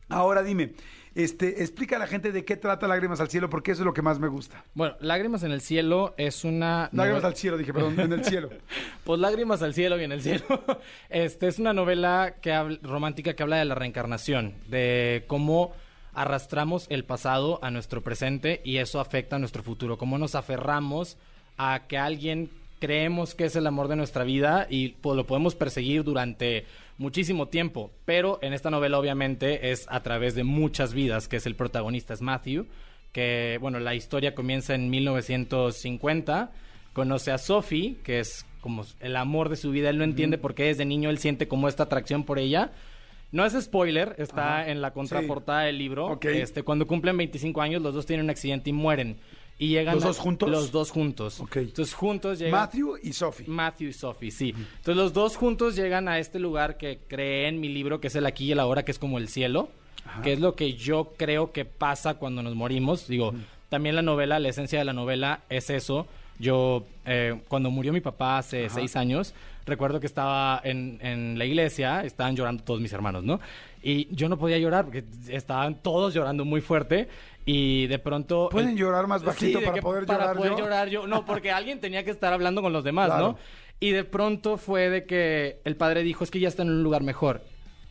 Ahora dime, este, explica a la gente de qué trata Lágrimas al Cielo, porque eso es lo que más me gusta. Bueno, Lágrimas en el Cielo es una... Lágrimas al Cielo, dije, perdón, en el cielo. Pues lágrimas al cielo y en el cielo. Este es una novela que romántica que habla de la reencarnación, de cómo arrastramos el pasado a nuestro presente y eso afecta a nuestro futuro, cómo nos aferramos a que alguien creemos que es el amor de nuestra vida y pues, lo podemos perseguir durante muchísimo tiempo, pero en esta novela obviamente es a través de muchas vidas, que es el protagonista, es Matthew, que bueno, la historia comienza en 1950 conoce a Sophie, que es como el amor de su vida. Él no entiende por qué desde niño él siente como esta atracción por ella. No es spoiler, está Ajá. en la contraportada del libro. Ok. Este, cuando cumplen 25 años, los dos tienen un accidente y mueren. Y llegan ¿Los a- dos juntos? Los dos juntos. Ok. Entonces juntos llegan. Matthew y Sophie. Matthew y Sophie, sí. Entonces los dos juntos llegan a este lugar que creé en mi libro, que es el aquí y el ahora, que es como el cielo, que es lo que yo creo que pasa cuando nos morimos. Digo, también la novela, la esencia de la novela es eso. Yo, eh, cuando murió mi papá hace seis años, recuerdo que estaba en, en la iglesia, estaban llorando todos mis hermanos, ¿no? Y yo no podía llorar porque estaban todos llorando muy fuerte y de pronto... ¿Pueden el- llorar más bajito para poder para llorar poder yo? llorar yo. No, porque alguien tenía que estar hablando con los demás, Claro. ¿no? Y de pronto fue de que el padre dijo, es que ya está en un lugar mejor.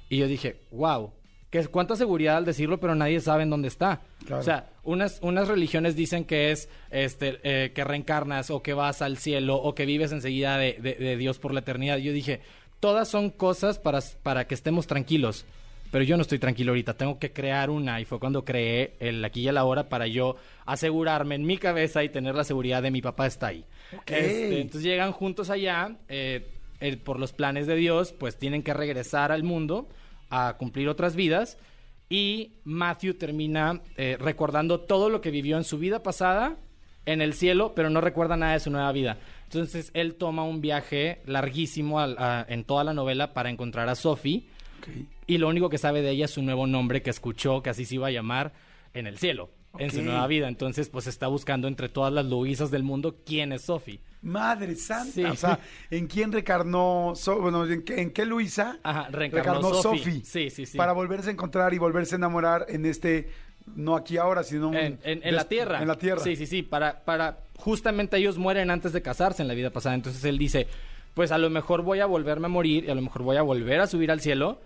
Y yo dije, wow, que cuánta seguridad al decirlo, pero nadie sabe en dónde está. Claro. O sea, unas, unas religiones dicen que es este eh, que reencarnas o que vas al cielo o que vives enseguida de, de- de Dios por la eternidad. Yo dije, todas son cosas para, para que estemos tranquilos. Pero yo no estoy tranquilo ahorita, tengo que crear una. Y fue cuando creé el aquí y el ahora para yo asegurarme en mi cabeza y tener la seguridad de mi papá está ahí. Ok. Este, entonces llegan juntos allá, eh, por los planes de Dios, pues tienen que regresar al mundo a cumplir otras vidas. Y Matthew termina eh, recordando todo lo que vivió en su vida pasada en el cielo, pero no recuerda nada de su nueva vida. Entonces él toma un viaje larguísimo a- en toda la novela para encontrar a Sophie. Y lo único que sabe de ella es su nuevo nombre que escuchó, que así se iba a llamar en el cielo, en su nueva vida. Entonces, pues está buscando entre todas las Luisas del mundo quién es Sophie. Madre santa. Sí. O sea, ¿en quién recarnó? So- bueno, ¿en qué, en qué Luisa Ajá, reencarnó Sophie. Sí, sí, sí. Para volverse a encontrar y volverse a enamorar en este, no aquí ahora, sino En, en- en la tierra. En la tierra. Sí, sí, sí. Para, para, justamente ellos mueren antes de casarse en la vida pasada. Entonces él dice, pues a lo mejor voy a volverme a morir y a lo mejor voy a volver a subir al cielo,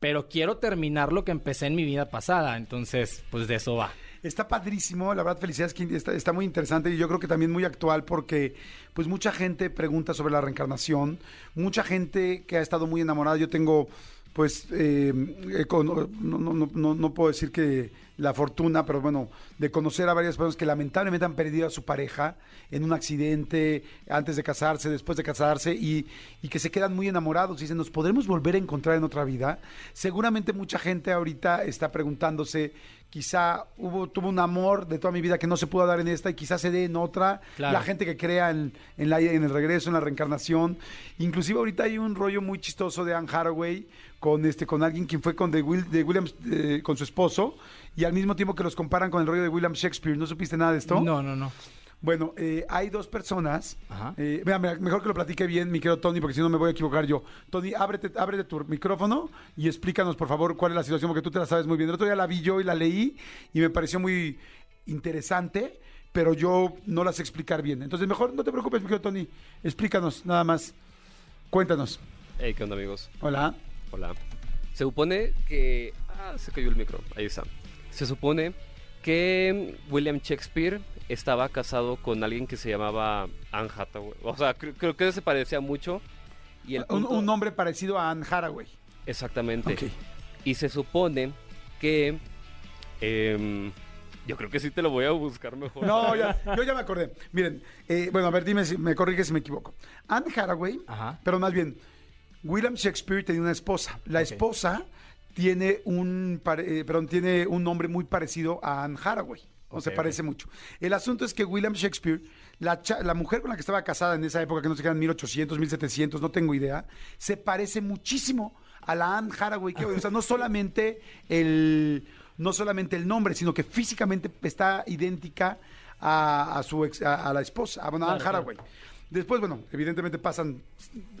pero quiero terminar lo que empecé en mi vida pasada. Entonces, pues de eso va. Está padrísimo, la verdad, felicidades, está, está muy interesante y yo creo que también muy actual porque pues mucha gente pregunta sobre la reencarnación, mucha gente que ha estado muy enamorada, yo tengo pues, eh, no, no, no, no, no puedo decir que la fortuna, pero bueno, de conocer a varias personas que lamentablemente han perdido a su pareja en un accidente, antes de casarse, después de casarse, y, y que se quedan muy enamorados y dicen, ¿nos podremos volver a encontrar en otra vida? Seguramente mucha gente ahorita está preguntándose, quizá hubo, tuvo un amor de toda mi vida que no se pudo dar en esta y quizás se dé en otra. Claro. La gente que crea en, en, la- en el regreso, en la reencarnación. Inclusive ahorita hay un rollo muy chistoso de Anne Hathaway con este con alguien quien fue con de, Will, de Williams eh, con su esposo y al mismo tiempo que los comparan con el rollo de William Shakespeare. ¿No supiste nada de esto? No, no, no. Bueno, eh, hay dos personas. Ajá. Eh, mira, mejor que lo platique bien, mi querido Tony, porque si no me voy a equivocar yo. Tony, ábrete, ábrete tu micrófono y explícanos, por favor, cuál es la situación, porque tú te la sabes muy bien. El otro día la vi yo y la leí y me pareció muy interesante, pero yo no la sé explicar bien. Entonces, mejor no te preocupes, mi querido Tony. Explícanos, nada más. Cuéntanos. Hey, ¿qué onda, amigos? Hola. Hola. Se supone que... Ah, se cayó el micro. Ahí está. Se supone que William Shakespeare estaba casado con alguien que se llamaba Anne Hathaway. O sea, cre- creo que se parecía mucho. Y el Un, punto- un nombre parecido a Anne Hathaway. Exactamente. Y se supone que... em, yo creo que sí te lo voy a buscar mejor. No, ya, yo ya me acordé. Miren, eh, bueno, a ver, dime si me corrige si me equivoco. Anne Hathaway, Ajá. pero más bien, William Shakespeare tenía una esposa. La esposa tiene un, eh, perdón, tiene un nombre muy parecido a Anne Hathaway. O se parece mucho. El asunto es que William Shakespeare, la, cha- la mujer con la que estaba casada en esa época, que no sé qué eran 1800, 1700, no tengo idea, se parece muchísimo a la Anne Hathaway. Que, o sea, no solamente el, no solamente el nombre, sino que físicamente está idéntica a, a su ex- a, a la esposa, a, Anne Claro, Hathaway. Después, bueno, evidentemente pasan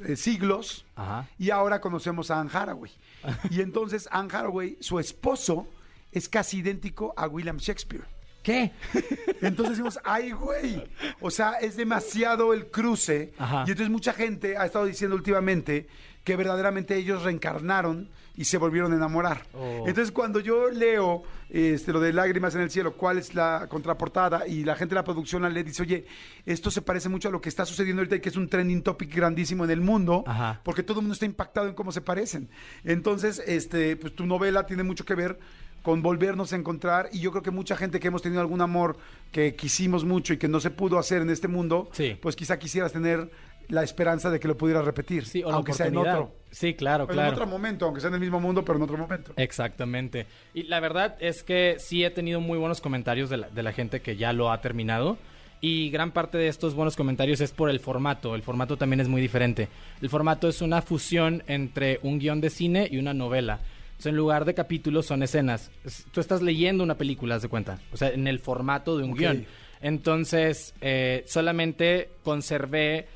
eh, siglos Ajá. y ahora conocemos a Anne Hathaway. Y entonces Anne Hathaway, su esposo, es casi idéntico a William Shakespeare. ¿Qué? Entonces decimos, ay, güey. O sea, es demasiado el cruce. Ajá. Y entonces mucha gente ha estado diciendo últimamente que verdaderamente ellos reencarnaron y se volvieron a enamorar. Oh. Entonces cuando yo leo este, lo de Lágrimas en el Cielo, cuál es la contraportada y la gente de la producción lee, dice, oye, esto se parece mucho a lo que está sucediendo ahorita y que es un trending topic grandísimo en el mundo, Ajá. porque todo el mundo está impactado en cómo se parecen. Entonces, este, pues tu novela tiene mucho que ver con volvernos a encontrar y yo creo que mucha gente que hemos tenido algún amor que quisimos mucho y que no se pudo hacer en este mundo, Sí. pues quizá quisieras tener la esperanza de que lo pudieras repetir, Sí, o aunque sea en otro. Sí, claro, Pero claro. En otro momento, aunque sea en el mismo mundo, pero en otro momento. Exactamente. Y la verdad es que sí he tenido muy buenos comentarios de la, de la gente que ya lo ha terminado. Y gran parte de estos buenos comentarios es por el formato. El formato también es muy diferente. El formato es una fusión entre un guion de cine y una novela. O sea, en lugar de capítulos son escenas. Es- Tú estás leyendo una película, haz de cuenta. O sea, en el formato de un Ok. guion. Entonces, eh, solamente conservé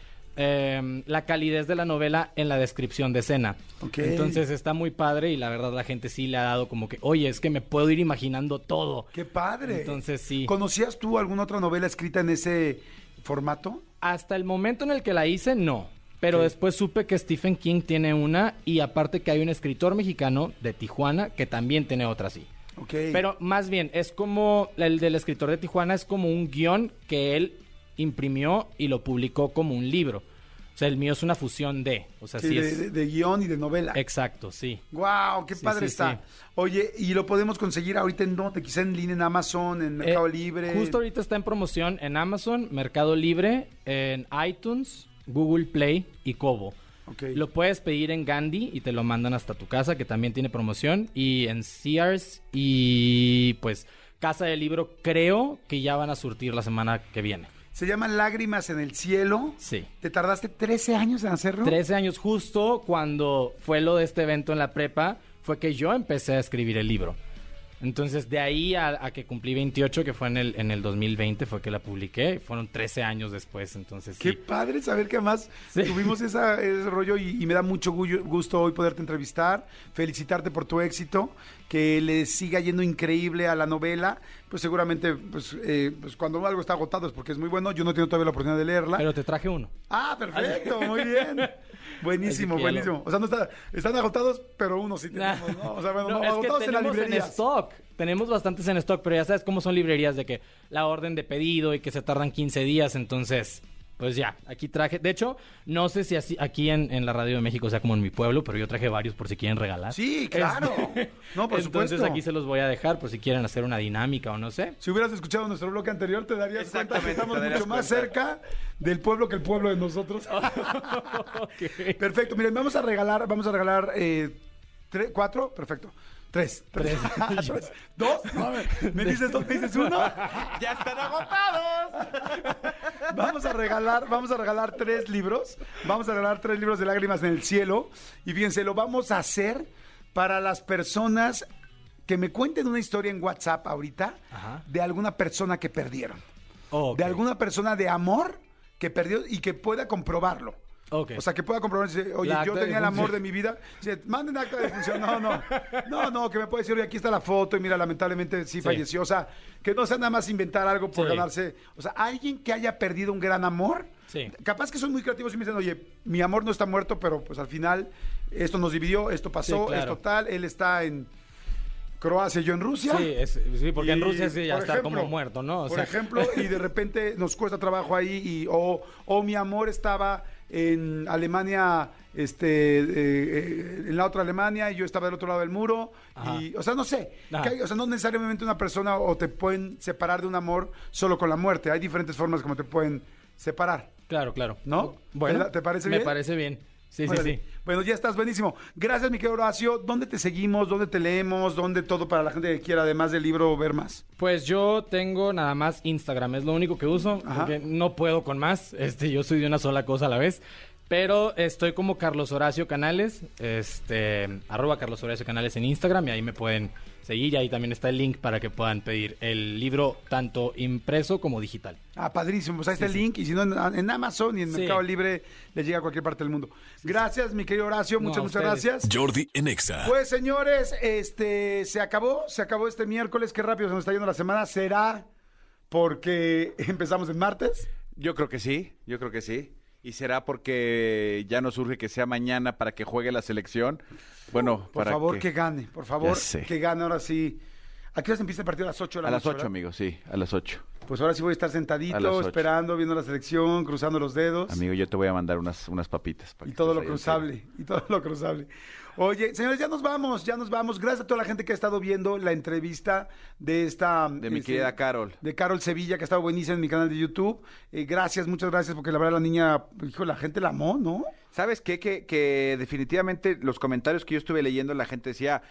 eh, la calidez de la novela en la descripción de escena. Ok. Entonces está muy padre y la verdad la gente sí le ha dado como que, oye, es que me puedo ir imaginando todo. ¡Qué padre! Entonces sí. ¿Conocías tú alguna otra novela escrita en ese formato? Hasta el momento en el que la hice, no. Pero después supe que Stephen King tiene una y aparte que hay un escritor mexicano de Tijuana que también tiene otra así. Ok. Pero más bien, es como el del escritor de Tijuana, es como un guion que él imprimió y lo publicó como un libro. O sea, el mío es una fusión de. O sea, Sí, sí, de, es. de- de guion y de novela. Exacto, sí. Wow, qué Sí, padre está. Oye, ¿y lo podemos conseguir ahorita en dónde? Quizá en línea en Amazon, en Mercado Eh, Libre. Justo ahorita está en promoción en Amazon, Mercado Libre, en iTunes, Google Play y Kobo. Ok. Lo puedes pedir en Gandhi y te lo mandan hasta tu casa, que también tiene promoción. Y en Sears y pues Casa del Libro creo que ya van a surtir la semana que viene. Se llama Lágrimas en el Cielo. Sí. ¿Te tardaste 13 años en hacerlo? 13 años justo cuando fue lo de este evento en la prepa, fue que yo empecé a escribir el libro. Entonces, de ahí a, a que cumplí 28, que fue en el, en el 2020, fue que la publiqué. Fueron 13 años después, entonces Qué sí. padre saber que además Sí. tuvimos esa- ese rollo y, y me da mucho gu- gusto hoy poderte entrevistar, felicitarte por tu éxito, que le siga yendo increíble a la novela. Pues seguramente, pues, eh, pues cuando algo está agotado es porque es muy bueno. Yo no tengo todavía la oportunidad de leerla. Pero te traje uno. Ah, perfecto, muy bien. Buenísimo, buenísimo. O sea, no está, están agotados, pero uno sí tenemos, ¿no? O sea, bueno, No, no, es que agotados en la tenemos en librería. stock. Tenemos bastantes en stock, pero ya sabes cómo son librerías de que la orden de pedido y que se tardan 15 días, entonces, pues ya, aquí traje. De hecho, no sé si así, aquí en, en la Radio de México sea como en mi pueblo, pero yo traje varios por si quieren regalar. Sí, claro. Este, No, por Entonces supuesto. aquí se los voy a dejar por si quieren hacer una dinámica o no sé. Si hubieras escuchado nuestro bloque anterior, te darías cuenta que estamos mucho más cerca del pueblo que el pueblo de nosotros. Perfecto, miren, vamos a regalar, vamos a regalar eh, tre- cuatro, perfecto. Tres. Tres. Tres. ¿Dos? No, me, me dices dos, me dices uno. ¡Ya están agotados! Vamos a regalar, vamos a regalar tres libros. Vamos a regalar tres libros de lágrimas en el cielo. Y fíjense, lo vamos a hacer para las personas que me cuenten una historia en WhatsApp ahorita Ajá. de alguna persona que perdieron. De alguna persona de amor que perdió y que pueda comprobarlo. O sea, que pueda comprobar, dice, oye, yo tenía el amor de mi vida. Dice, manden acta de defunción. No, no. No, no, que me puede decir, oye, aquí está la foto y mira, lamentablemente sí, falleció. O sea, que no sea nada más inventar algo por Sí. ganarse. O sea, alguien que haya perdido un gran amor. Sí. Capaz que son muy creativos y me dicen, oye, mi amor no está muerto, pero pues al final esto nos dividió, esto pasó, claro. esto tal. Él está en Croacia, yo en Rusia. Sí, es- sí, porque en Y, Rusia sí ya está ejemplo, como muerto, ¿no? O por sea- ejemplo, y de repente nos cuesta trabajo ahí, y, o, o mi amor estaba en Alemania, este, eh, en la otra Alemania, y yo estaba del otro lado del muro, Ajá. y, o sea, no sé, hay- o sea, no necesariamente una persona o te pueden separar de un amor solo con la muerte, hay diferentes formas como te pueden separar. Claro, claro. ¿No? Bueno, ¿Te- parece Me bien? parece bien. Sí, sí, Órale. sí. Bueno, ya estás buenísimo. Gracias, mi querido Horacio. ¿Dónde te seguimos? ¿Dónde te leemos? ¿Dónde todo para la gente que quiera, además del libro, ver más? Pues yo tengo nada más Instagram, es lo único que uso, Ajá. porque no puedo con más. Este, yo soy de una sola cosa a la vez. Pero estoy como Carlos Horacio Canales, este, arroba Carlos Horacio Canales en Instagram y ahí me pueden seguir y ahí también está el link para que puedan pedir el libro tanto impreso como digital. Ah, padrísimo. Pues ahí está Sí, el sí. link. Y si no, en, en Amazon y en Sí. Mercado Libre le llega a cualquier parte del mundo. Gracias, mi querido Horacio. Muchas, muchas gracias. Jordi en Exa. Pues, señores, este, se acabó. Se acabó este miércoles. Qué rápido se nos está yendo la semana. ¿Será porque empezamos el martes? Yo creo que sí, yo creo que sí. Y será porque ya nos surge que sea mañana para que juegue la selección. Bueno, Por para favor, que... que... gane. Por favor, que gane ahora sí. ¿A qué hora empieza el partido? A las 8 de la A las noche, 8, ¿verdad? amigo, sí, a las 8. Pues ahora sí voy a estar sentadito, esperando, viendo la selección, cruzando los dedos. Amigo, yo te voy a mandar unas, unas papitas. para Y que todo lo cruzable, y todo lo cruzable. Oye, señores, ya nos vamos, ya nos vamos. Gracias a toda la gente que ha estado viendo la entrevista de esta... De mi este, querida Carol. De Carol Sevilla, que ha estado buenísima en mi canal de YouTube. Eh, gracias, muchas gracias, porque la verdad la niña, hijo, la gente la amó, ¿no? ¿Sabes qué? Que, que definitivamente los comentarios que yo estuve leyendo, la gente decía,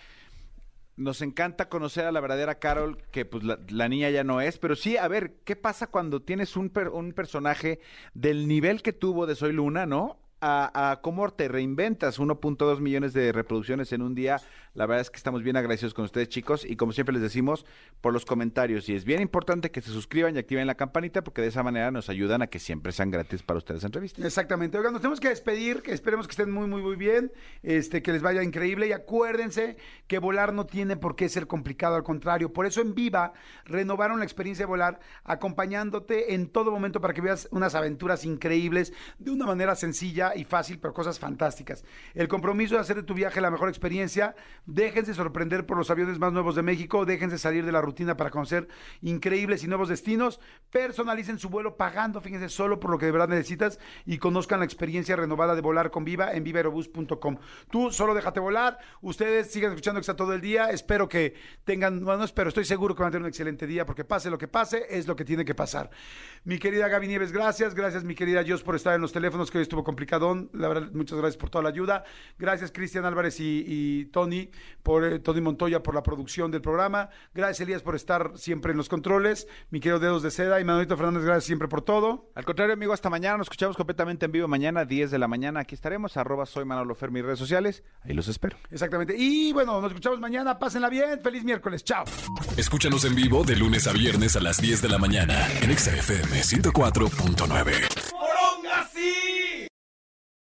nos encanta conocer a la verdadera Carol, que pues la, niña ya no es, pero sí, a ver, ¿qué pasa cuando tienes un, per- un personaje del nivel que tuvo de Soy Luna, ¿no? A, a cómo te reinventas 1.2 millones de reproducciones en un día. La verdad es que estamos bien agradecidos con ustedes, chicos, y como siempre les decimos, por los comentarios. Y es bien importante que se suscriban y activen la campanita, porque de esa manera nos ayudan a que siempre sean gratis para ustedes entrevistas. Exactamente. Oigan, nos tenemos que despedir, que esperemos que estén muy, muy, muy bien, este, que les vaya increíble y acuérdense que volar no tiene por qué ser complicado, al contrario. Por eso en Viva renovaron la experiencia de volar, acompañándote en todo momento para que veas unas aventuras increíbles de una manera sencilla y fácil, pero cosas fantásticas. El compromiso de hacer de tu viaje la mejor experiencia. Déjense sorprender por los aviones más nuevos de México. Déjense salir de la rutina para conocer increíbles y nuevos destinos. Personalicen su vuelo pagando, fíjense, solo por lo que de verdad necesitas y conozcan la experiencia renovada de volar con Viva en vivaerobus.com. Tú solo déjate volar. Ustedes sigan escuchando Exa todo el día. Espero que tengan, bueno, no espero, estoy seguro que van a tener un excelente día porque pase lo que pase, es lo que tiene que pasar. Mi querida Gaby Nieves, gracias. Gracias, mi querida Dios, por estar en los teléfonos, que hoy estuvo La verdad, muchas gracias por toda la ayuda. Gracias, Cristian Álvarez y, y Tony, por eh, Tony Montoya, por la producción del programa. Gracias, Elías, por estar siempre en los controles. Mi querido Dedos de Seda y Manuelito Fernández, gracias siempre por todo. Al contrario, amigo, hasta mañana. Nos escuchamos completamente en vivo mañana, 10 de la mañana. Aquí estaremos. Arroba soy Manolo Fer, mis redes sociales. Ahí los espero. Exactamente. Y bueno, nos escuchamos mañana. Pásenla bien. Feliz miércoles. Chao. Escúchanos en vivo de lunes a viernes a las 10 de la mañana en Exa FM 104.9.